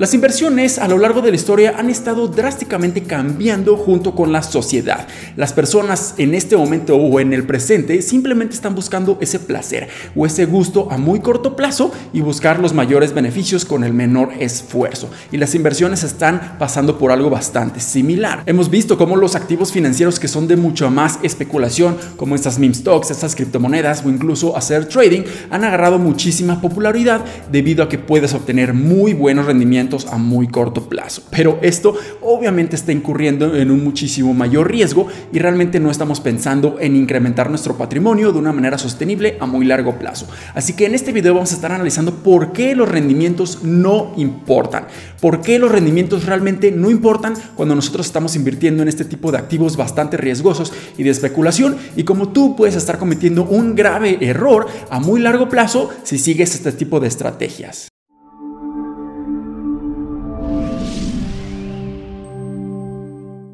Las inversiones a lo largo de la historia han estado drásticamente cambiando junto con la sociedad. Las personas en este momento o en el presente simplemente están buscando ese placer o ese gusto a muy corto plazo y buscar los mayores beneficios con el menor esfuerzo. Y las inversiones están pasando por algo bastante similar. Hemos visto cómo los activos financieros que son de mucho más especulación, como estas meme stocks, estas criptomonedas o incluso hacer trading, han agarrado muchísima popularidad debido a que puedes obtener muy buenos rendimientos a muy corto plazo. Pero esto obviamente está incurriendo en un muchísimo mayor riesgo y realmente no estamos pensando en incrementar nuestro patrimonio de una manera sostenible a muy largo plazo. Así que en este video vamos a estar analizando por qué los rendimientos no importan, por qué los rendimientos realmente no importan cuando nosotros estamos invirtiendo en este tipo de activos bastante riesgosos y de especulación y cómo tú puedes estar cometiendo un grave error a muy largo plazo si sigues este tipo de estrategias.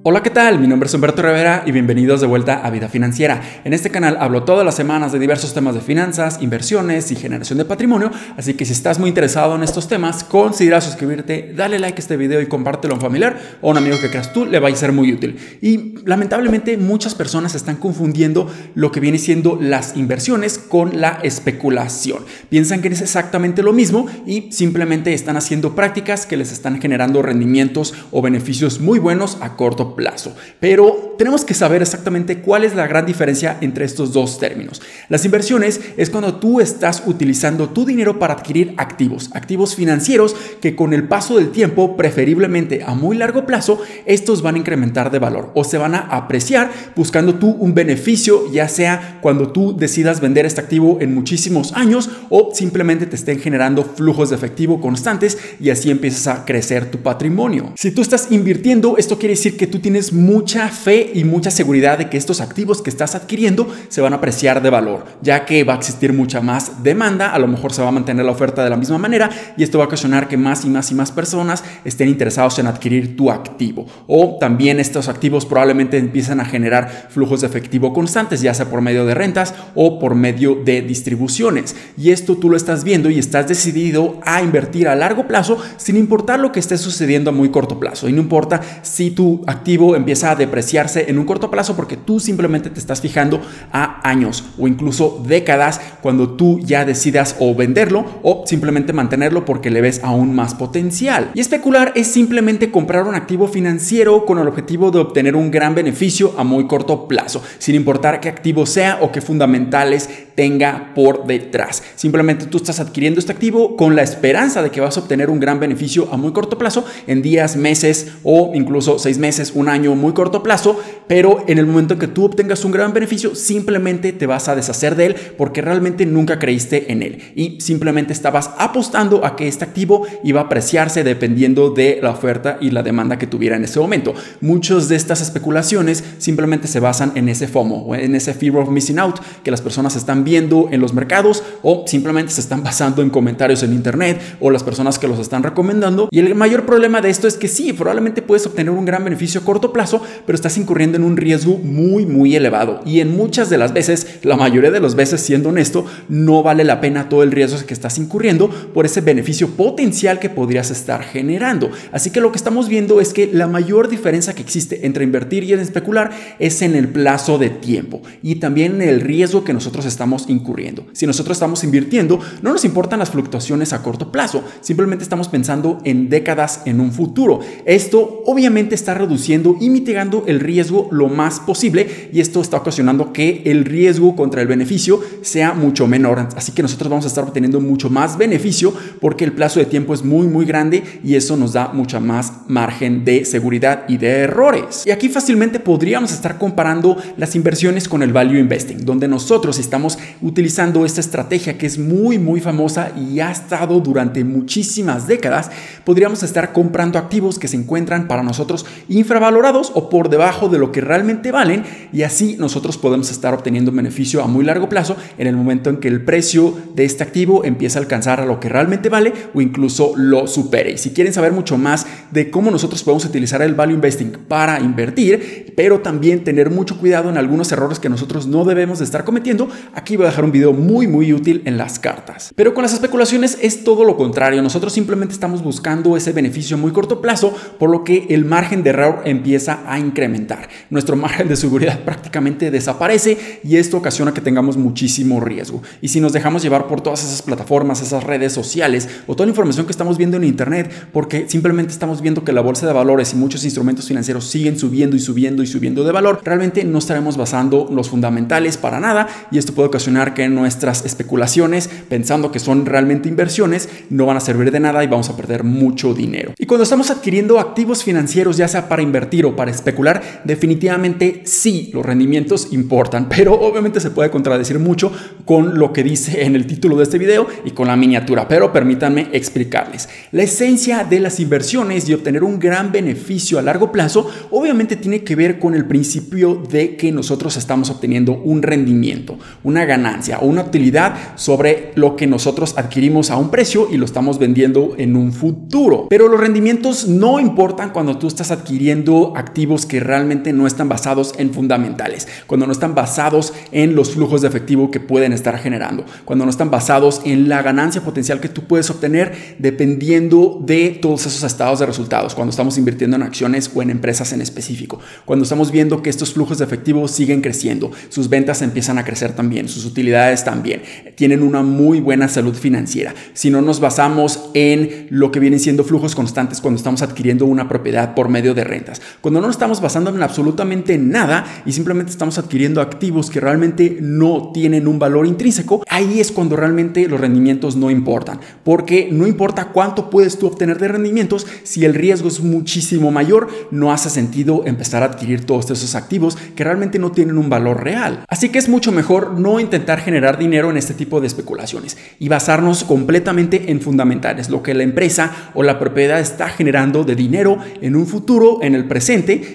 Hola, ¿qué tal? Mi nombre es Humberto Rivera y bienvenidos de vuelta a Vida Financiera. En este canal hablo todas las semanas de diversos temas de finanzas, inversiones y generación de patrimonio, así que si estás muy interesado en estos temas, considera suscribirte, dale like a este video y compártelo a un familiar o a un amigo que creas tú, le va a ser muy útil. Y lamentablemente muchas personas están confundiendo lo que viene siendo las inversiones con la especulación. Piensan que es exactamente lo mismo y simplemente están haciendo prácticas que les están generando rendimientos o beneficios muy buenos a corto plazo plazo. Pero tenemos que saber exactamente cuál es la gran diferencia entre estos dos términos. Las inversiones es cuando tú estás utilizando tu dinero para adquirir activos, activos financieros que con el paso del tiempo, preferiblemente a muy largo plazo, estos van a incrementar de valor o se van a apreciar buscando tú un beneficio, ya sea cuando tú decidas vender este activo en muchísimos años o simplemente te estén generando flujos de efectivo constantes y así empiezas a crecer tu patrimonio. Si tú estás invirtiendo, esto quiere decir que tú tienes mucha fe y mucha seguridad de que estos activos que estás adquiriendo se van a apreciar de valor, ya que va a existir mucha más demanda, a lo mejor se va a mantener la oferta de la misma manera y esto va a ocasionar que más y más y más personas estén interesados en adquirir tu activo. O también estos activos probablemente empiezan a generar flujos de efectivo constantes, ya sea por medio de rentas o por medio de distribuciones. Y esto tú lo estás viendo y estás decidido a invertir a largo plazo sin importar lo que esté sucediendo a muy corto plazo. Y no importa si tu activo empieza a depreciarse en un corto plazo porque tú simplemente te estás fijando a años o incluso décadas cuando tú ya decidas o venderlo o simplemente mantenerlo porque le ves aún más potencial. Y especular es simplemente comprar un activo financiero con el objetivo de obtener un gran beneficio a muy corto plazo, sin importar qué activo sea o qué fundamentales tenga por detrás. Simplemente tú estás adquiriendo este activo con la esperanza de que vas a obtener un gran beneficio a muy corto plazo en días, meses o incluso seis meses, un año muy corto plazo, pero en el momento que tú obtengas un gran beneficio, simplemente te vas a deshacer de él porque realmente nunca creíste en él y simplemente estabas apostando a que este activo iba a apreciarse dependiendo de la oferta y la demanda que tuviera en ese momento. Muchas de estas especulaciones simplemente se basan en ese FOMO, en ese fear of missing out que las personas están viendo en los mercados o simplemente se están basando en comentarios en internet o las personas que los están recomendando. Y el mayor problema de esto es que sí, probablemente puedes obtener un gran beneficio corto plazo, pero estás incurriendo en un riesgo muy, muy elevado. Y en muchas de las veces, la mayoría de las veces, siendo honesto, no vale la pena todo el riesgo que estás incurriendo por ese beneficio potencial que podrías estar generando. Así que lo que estamos viendo es que la mayor diferencia que existe entre invertir y especular es en el plazo de tiempo y también en el riesgo que nosotros estamos incurriendo. Si nosotros estamos invirtiendo, no nos importan las fluctuaciones a corto plazo, simplemente estamos pensando en décadas en un futuro. Esto obviamente está reduciendo y mitigando el riesgo lo más posible y esto está ocasionando que el riesgo contra el beneficio sea mucho menor. Así que nosotros vamos a estar obteniendo mucho más beneficio porque el plazo de tiempo es muy muy grande y eso nos da mucha más margen de seguridad y de errores. Y aquí fácilmente podríamos estar comparando las inversiones con el value investing, donde nosotros estamos utilizando esta estrategia que es muy muy famosa y ha estado durante muchísimas décadas, podríamos estar comprando activos que se encuentran para nosotros infravalorados infravalorados o por debajo de lo que realmente valen y así nosotros podemos estar obteniendo beneficio a muy largo plazo en el momento en que el precio de este activo empieza a alcanzar a lo que realmente vale o incluso lo supere. Y si quieren saber mucho más de cómo nosotros podemos utilizar el value investing para invertir, pero también tener mucho cuidado en algunos errores que nosotros no debemos de estar cometiendo, aquí voy a dejar un video muy muy útil en las cartas. Pero con las especulaciones es todo lo contrario, nosotros simplemente estamos buscando ese beneficio a muy corto plazo, por lo que el margen de error empieza a incrementar. Nuestro margen de seguridad prácticamente desaparece y esto ocasiona que tengamos muchísimo riesgo. Y si nos dejamos llevar por todas esas plataformas, esas redes sociales o toda la información que estamos viendo en internet, porque simplemente estamos viendo que la bolsa de valores y muchos instrumentos financieros siguen subiendo y subiendo y subiendo de valor, realmente no estaremos basando los fundamentales para nada y esto puede ocasionar que nuestras especulaciones, pensando que son realmente inversiones, no van a servir de nada y vamos a perder mucho dinero. Y cuando estamos adquiriendo activos financieros, ya sea para invertir o para especular, definitivamente sí, los rendimientos importan, pero obviamente se puede contradecir mucho con lo que dice en el título de este video y con la miniatura, pero permítanme explicarles. La esencia de las inversiones y obtener un gran beneficio a largo plazo, obviamente tiene que ver con el principio de que nosotros estamos obteniendo un rendimiento, una ganancia o una utilidad sobre lo que nosotros adquirimos a un precio y lo estamos vendiendo en un futuro. Pero los rendimientos no importan cuando tú estás adquiriendo activos que realmente no están basados en fundamentales, cuando no están basados en los flujos de efectivo que pueden estar generando, cuando no están basados en la ganancia potencial que tú puedes obtener dependiendo de todos esos estados de resultados, cuando estamos invirtiendo en acciones o en empresas en específico, cuando estamos viendo que estos flujos de efectivo siguen creciendo, sus ventas empiezan a crecer también, sus utilidades también, tienen una muy buena salud financiera. Si no nos basamos en lo que vienen siendo flujos constantes cuando estamos adquiriendo una propiedad por medio de rentas, cuando no nos estamos basando en absolutamente nada y simplemente estamos adquiriendo activos que realmente no tienen un valor intrínseco, ahí es cuando realmente los rendimientos no importan, porque no importa cuánto puedes tú obtener de rendimientos, si el riesgo es muchísimo mayor, no hace sentido empezar a adquirir todos esos activos que realmente no tienen un valor real. Así que es mucho mejor no intentar generar dinero en este tipo de especulaciones y basarnos completamente en fundamentales, lo que la empresa o la propiedad está generando de dinero en un futuro, en el presente,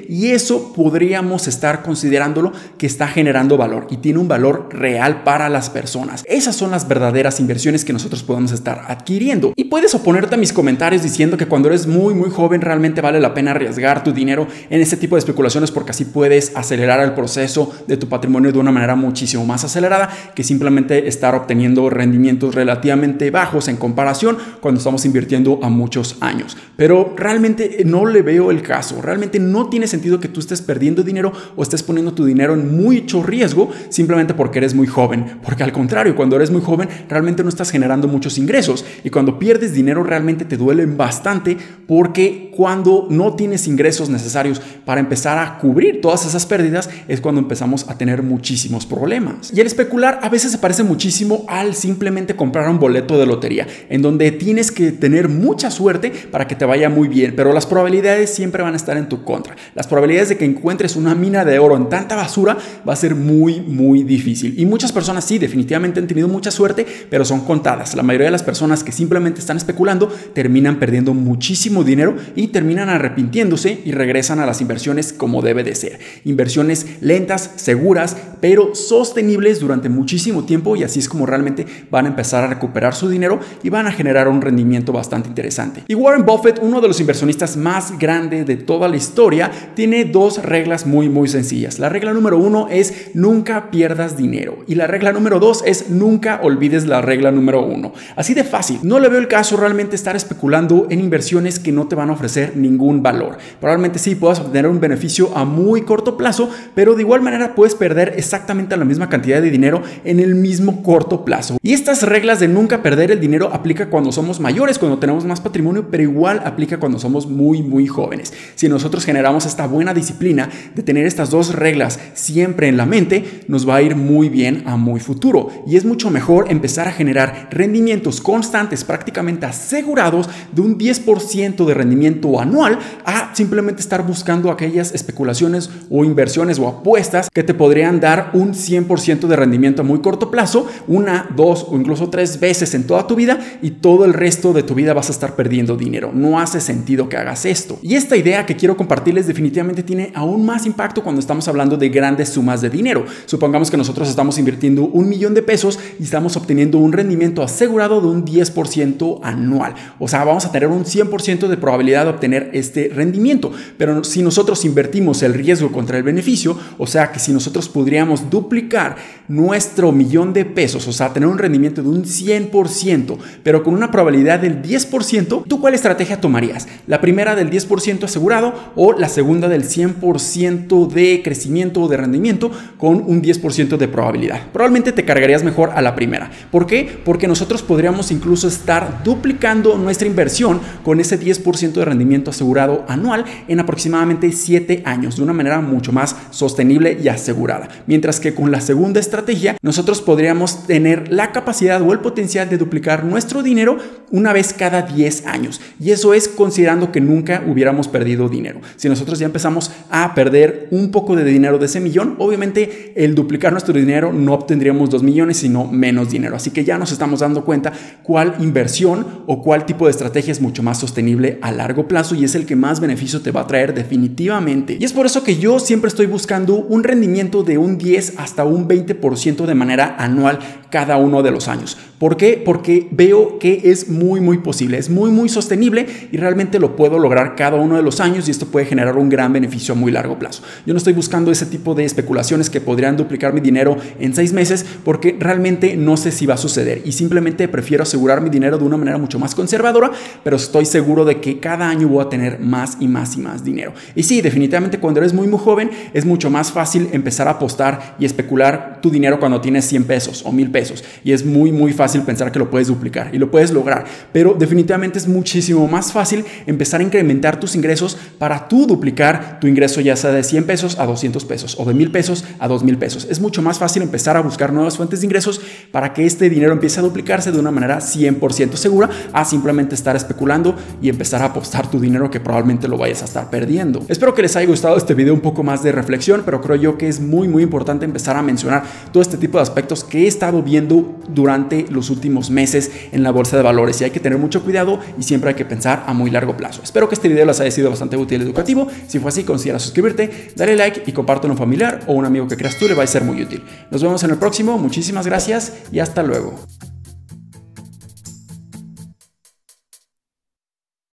y eso podríamos estar considerándolo que está generando valor y tiene un valor real para las personas. Esas son las verdaderas inversiones que nosotros podemos estar adquiriendo. Y puedes oponerte a mis comentarios diciendo que cuando eres muy muy joven realmente vale la pena arriesgar tu dinero en este tipo de especulaciones porque así puedes acelerar el proceso de tu patrimonio de una manera muchísimo más acelerada que simplemente estar obteniendo rendimientos relativamente bajos en comparación cuando estamos invirtiendo a muchos años. Pero realmente no le veo el caso. No tiene sentido que tú estés perdiendo dinero o estés poniendo tu dinero en mucho riesgo simplemente porque eres muy joven. Porque al contrario, cuando eres muy joven realmente no estás generando muchos ingresos y cuando pierdes dinero realmente te duelen bastante porque cuando no tienes ingresos necesarios para empezar a cubrir todas esas pérdidas es cuando empezamos a tener muchísimos problemas. Y el especular a veces se parece muchísimo al simplemente comprar un boleto de lotería, en donde tienes que tener mucha suerte para que te vaya muy bien, pero las probabilidades siempre van a estar en contra. Las probabilidades de que encuentres una mina de oro en tanta basura va a ser muy, muy difícil. Y muchas personas sí, definitivamente han tenido mucha suerte, pero son contadas. La mayoría de las personas que simplemente están especulando terminan perdiendo muchísimo dinero y terminan arrepintiéndose y regresan a las inversiones como debe de ser. Inversiones lentas, seguras, pero sostenibles durante muchísimo tiempo y así es como realmente van a empezar a recuperar su dinero y van a generar un rendimiento bastante interesante. Y Warren Buffett, uno de los inversionistas más grandes de toda la historia, tiene dos reglas muy muy sencillas. La regla número uno es nunca pierdas dinero y la regla número dos es nunca olvides la regla número uno. Así de fácil. No le veo el caso realmente estar especulando en inversiones que no te van a ofrecer ningún valor. Probablemente sí puedas obtener un beneficio a muy corto plazo, pero de igual manera puedes perder exactamente la misma cantidad de dinero en el mismo corto plazo. Y estas reglas de nunca perder el dinero aplica cuando somos mayores, cuando tenemos más patrimonio, pero igual aplica cuando somos muy muy jóvenes. Si nosotros generamos esta buena disciplina de tener estas dos reglas siempre en la mente, nos va a ir muy bien a muy futuro. Y es mucho mejor empezar a generar rendimientos constantes, prácticamente asegurados de un 10% de rendimiento anual a simplemente estar buscando aquellas especulaciones o inversiones o apuestas que te podrían dar un 100% de rendimiento a muy corto plazo, una, dos o incluso tres veces en toda tu vida y todo el resto de tu vida vas a estar perdiendo dinero. No hace sentido que hagas esto. Y esta idea que quiero compartirles definitivamente tiene aún más impacto cuando estamos hablando de grandes sumas de dinero. Supongamos que nosotros estamos invirtiendo un millón de pesos y estamos obteniendo un rendimiento asegurado de un 10% anual. O sea, vamos a tener un 100% de probabilidad de obtener este rendimiento. Pero si nosotros invertimos el riesgo contra el beneficio, o sea que si nosotros podríamos duplicar nuestro millón de pesos, o sea, tener un rendimiento de un 100%, pero con una probabilidad del 10%, ¿tú cuál estrategia tomarías? ¿La primera del 10% asegurado o la segunda del 100% de crecimiento o de rendimiento con un 10% de probabilidad? Probablemente te cargarías mejor a la primera. ¿Por qué? Porque nosotros podríamos incluso estar duplicando nuestra inversión con ese 10% de rendimiento asegurado anual en aproximadamente 7 años, de una manera mucho más sostenible y asegurada. Mientras que con la segunda estrategia, nosotros podríamos tener la capacidad o el potencial de duplicar nuestro dinero una vez cada 10 años. Y eso es considerando que nunca hubiéramos perdido dinero. Si nosotros ya empezamos a perder un poco de dinero de ese millón, obviamente el duplicar nuestro dinero no obtendríamos 2 millones, sino menos dinero. Así que ya nos estamos dando cuenta cuál inversión o cuál tipo de estrategia es mucho más sostenible a largo plazo y es el que más beneficio te va a traer definitivamente. Y es por eso que yo siempre estoy buscando un rendimiento de un 10 hasta un 20% de manera anual cada uno de los años. ¿Por qué? Porque veo que es muy, muy posible, es muy, muy sostenible y realmente lo puedo lograr cada uno de los años y esto puede generar un gran beneficio a muy largo plazo. Yo no estoy buscando ese tipo de especulaciones que podrían duplicar mi dinero en seis meses porque realmente no sé si va a suceder y simplemente prefiero asegurar mi dinero de una manera mucho más conservadora, pero estoy seguro de que cada año voy a tener más y más y más dinero. Y sí, definitivamente cuando eres muy, muy joven es mucho más fácil empezar a apostar y especular tu dinero cuando tienes 100 pesos o 1000 pesos y es muy muy fácil pensar que lo puedes duplicar y lo puedes lograr, pero definitivamente es muchísimo más fácil empezar a incrementar tus ingresos para tú duplicar tu ingreso ya sea de 100 pesos a 200 pesos o de 1000 pesos a 2000 pesos. Es mucho más fácil empezar a buscar nuevas fuentes de ingresos para que este dinero empiece a duplicarse de una manera 100% segura a simplemente estar especulando y empezar a apostar tu dinero que probablemente lo vayas a estar perdiendo. Espero que les haya gustado este video un poco más de reflexión, pero creo yo que es muy muy importante empezar a mencionar todo este tipo de aspectos que he estado viendo durante los últimos meses en la bolsa de valores y hay que tener mucho cuidado y siempre hay que pensar a muy largo plazo. Espero que este video les haya sido bastante útil y educativo. Si fue así, considera suscribirte, dale like y compártelo a un familiar o un amigo que creas tú le va a ser muy útil. Nos vemos en el próximo, muchísimas gracias y hasta luego.